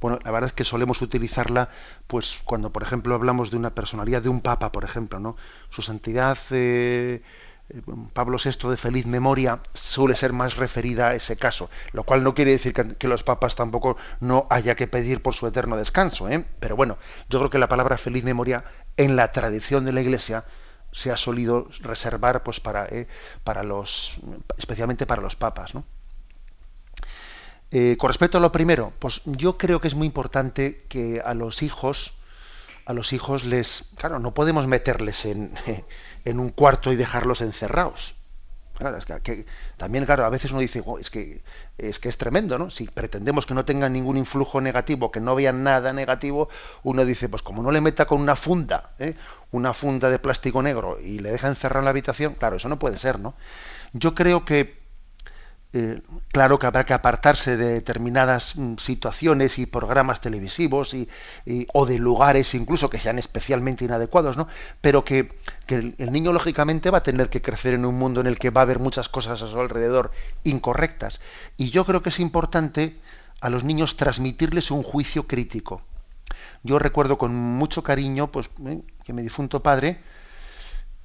Bueno, la verdad es que solemos utilizarla, pues, cuando, por ejemplo, hablamos de una personalidad de un papa, por ejemplo, ¿no? Su santidad eh, Pablo VI de feliz memoria suele ser más referida a ese caso, lo cual no quiere decir que, los papas tampoco no haya que pedir por su eterno descanso, ¿eh? pero bueno, yo creo que la palabra feliz memoria en la tradición de la Iglesia se ha solido reservar pues para, ¿eh? para los especialmente para los papas, con respecto a lo primero, pues yo creo que es muy importante que a los hijos a los hijos les, claro, no podemos meterles en, en un cuarto y dejarlos encerrados. Claro, es que, también, claro, a veces uno dice, es, que, es que es tremendo, ¿no? Si pretendemos que no tengan ningún influjo negativo, que no vean nada negativo, uno dice, pues como no le meta con una funda, ¿eh? una funda de plástico negro y le deja encerrar en la habitación, claro, eso no puede ser, ¿no? Yo creo que eh, claro que habrá que apartarse de determinadas mm, situaciones y programas televisivos y, o de lugares incluso que sean especialmente inadecuados, ¿no? Pero que, el, niño lógicamente va a tener que crecer en un mundo en el que va a haber muchas cosas a su alrededor incorrectas. Y yo creo que es importante a los niños transmitirles un juicio crítico. Yo recuerdo con mucho cariño, pues, eh, que mi difunto padre,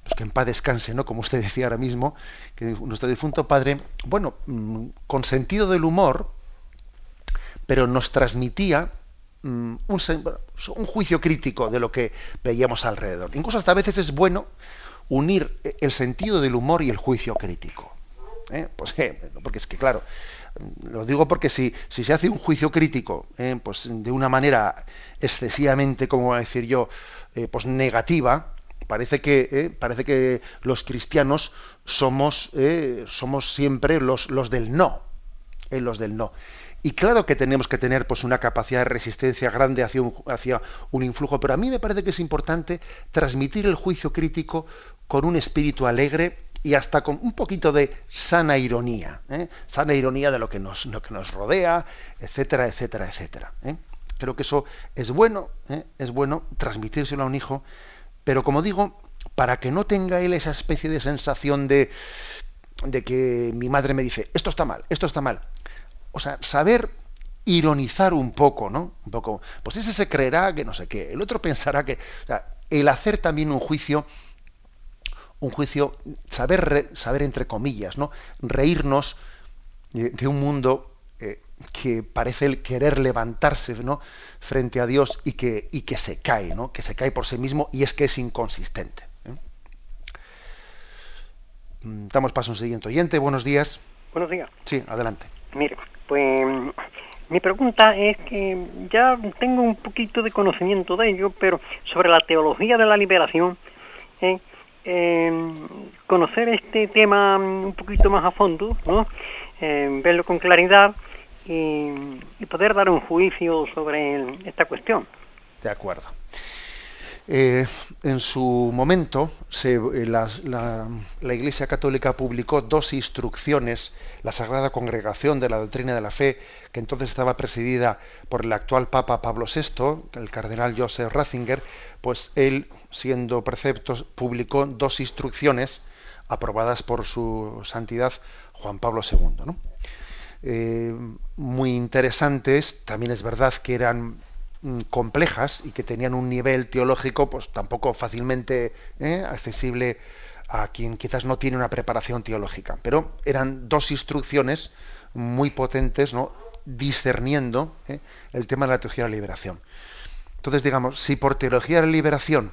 pues que en paz descanse, ¿no? Como usted decía ahora mismo, que nuestro difunto padre, bueno, mm, con sentido del humor, pero nos transmitía mm, un, juicio crítico de lo que veíamos alrededor. Incluso hasta a veces es bueno unir el sentido del humor y el juicio crítico. ¿eh? Pues porque es que claro, lo digo porque si, se hace un juicio crítico, ¿eh? pues de una manera excesivamente, como decir yo, eh, pues negativa, parece que, eh, parece que los cristianos somos, eh, somos siempre los, los del no, eh, los del no. Y claro que tenemos que tener pues, una capacidad de resistencia grande hacia un, hacia un influjo, pero a mí me parece que es importante transmitir el juicio crítico con un espíritu alegre y hasta con un poquito de sana ironía, sana ironía de lo que nos, lo que nos rodea, etcétera, etcétera, etcétera. Creo que eso es bueno, es bueno transmitírselo a un hijo pero como digo, para que no tenga él esa especie de sensación de, de que mi madre me dice, esto está mal, esto está mal. O sea, saber ironizar un poco, ¿no? Un poco, pues ese se creerá que no sé qué, el otro pensará que... O sea, el hacer también un juicio, un juicio, saber, saber entre comillas, ¿no? Reírnos de, un mundo que parece el querer levantarse ¿no? frente a Dios y que, y que se cae, ¿no? que se cae por sí mismo y es que es inconsistente. ¿eh? Mm, damos paso a un siguiente oyente. Buenos días. Buenos días. Sí, adelante. Mire, pues mi pregunta es que ya tengo un poquito de conocimiento de ello, pero sobre la teología de la liberación, ¿eh? Em, conocer este tema un poquito más a fondo, ¿no? Em, verlo con claridad y, poder dar un juicio sobre esta cuestión. De acuerdo. Eh, en su momento, se, eh, la, la, Iglesia Católica publicó dos instrucciones, la Sagrada Congregación de la Doctrina de la Fe, que entonces estaba presidida por el actual Papa Pablo VI, el cardenal Joseph Ratzinger, pues él, siendo precepto, publicó dos instrucciones aprobadas por su santidad Juan Pablo II. ¿no? Eh, muy interesantes, también es verdad que eran mm, complejas y que tenían un nivel teológico pues tampoco fácilmente eh, accesible a quien quizás no tiene una preparación teológica. Pero eran dos instrucciones muy potentes, ¿no? discerniendo eh, el tema de la teología de la liberación. Entonces, digamos, si por teología de la liberación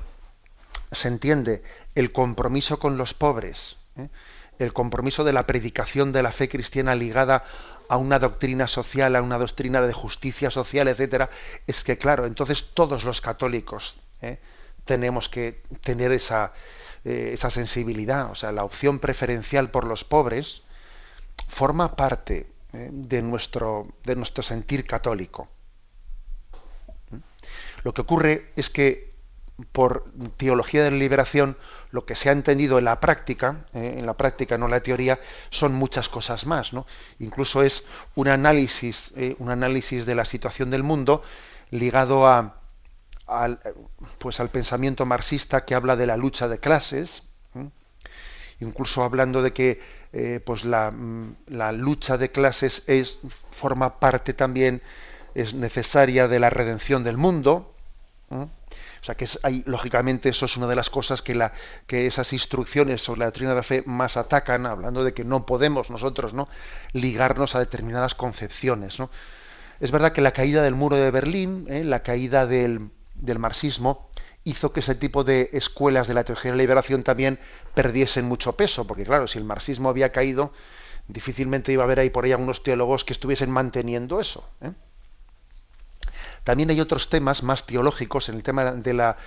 se entiende el compromiso con los pobres, el compromiso de la predicación de la fe cristiana ligada a una doctrina social, a una doctrina de justicia social, etcétera, es que claro, entonces todos los católicos ¿eh? tenemos que tener esa, eh, esa sensibilidad, o sea, la opción preferencial por los pobres forma parte ¿eh? de, nuestro, de nuestro sentir católico. Lo que ocurre es que por teología de la liberación, lo que se ha entendido en la práctica, eh, en la práctica, no la teoría, son muchas cosas más. ¿no? Incluso es un análisis, eh, un análisis de la situación del mundo ligado a, al, pues al pensamiento marxista que habla de la lucha de clases, incluso hablando de que eh, pues la, mm, la, lucha de clases es, forma parte también, es necesaria de la redención del mundo. O sea que es, hay, lógicamente eso es una de las cosas que, que esas instrucciones sobre la doctrina de la fe más atacan, hablando de que no podemos nosotros ¿no? ligarnos a determinadas concepciones. ¿no? Es verdad que la caída del muro de Berlín, ¿eh? la caída del, del marxismo, hizo que ese tipo de escuelas de la teología de la liberación también perdiesen mucho peso, porque claro, si el marxismo había caído, difícilmente iba a haber ahí por ahí algunos teólogos que estuviesen manteniendo eso. ¿eh? También hay otros temas más teológicos en el tema de la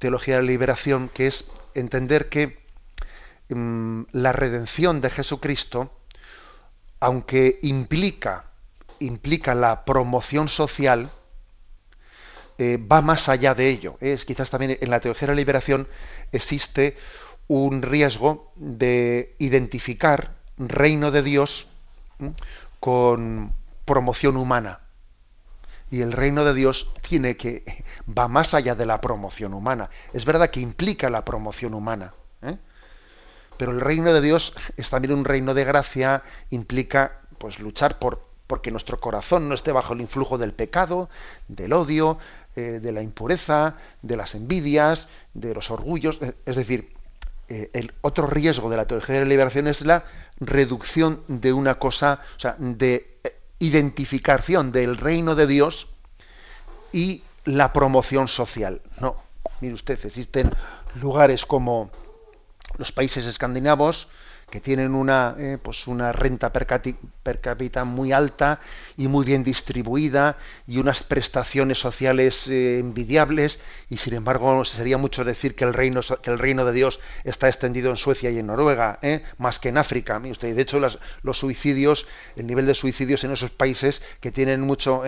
teología de la liberación, que es entender que mm, la redención de Jesucristo, aunque implica, implica la promoción social, eh, va más allá de ello. Es quizás también en la teología de la liberación existe un riesgo de identificar reino de Dios con promoción humana. Y el reino de Dios tiene que va más allá de la promoción humana. Es verdad que implica la promoción humana, ¿eh? pero el reino de Dios es también un reino de gracia, implica pues luchar por porque nuestro corazón no esté bajo el influjo del pecado, del odio, eh, de la impureza, de las envidias, de los orgullos. Eh, es decir, eh, el otro riesgo de la teología de la liberación es la reducción de una cosa, o sea, de identificación del reino de Dios y la promoción social. No, mire usted, existen lugares como los países escandinavos, que tienen una, eh, pues una renta per, cápita muy alta y muy bien distribuida y unas prestaciones sociales eh, envidiables y sin embargo sería mucho decir que el reino que el reino de Dios está extendido en Suecia y en Noruega ¿eh? más que en África. Usted de hecho los suicidios el nivel de suicidios en esos países que tienen mucho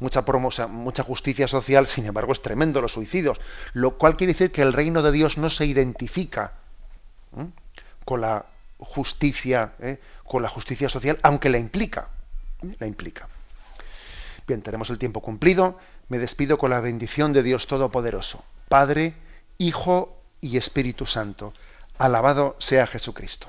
mucha mucha justicia social sin embargo es tremendo los suicidios. Lo cual quiere decir que el reino de Dios no se identifica con la justicia, ¿eh? con la justicia social, aunque la implica. La implica. Bien, tenemos el tiempo cumplido. Me despido con la bendición de Dios Todopoderoso, Padre, Hijo y Espíritu Santo. Alabado sea Jesucristo.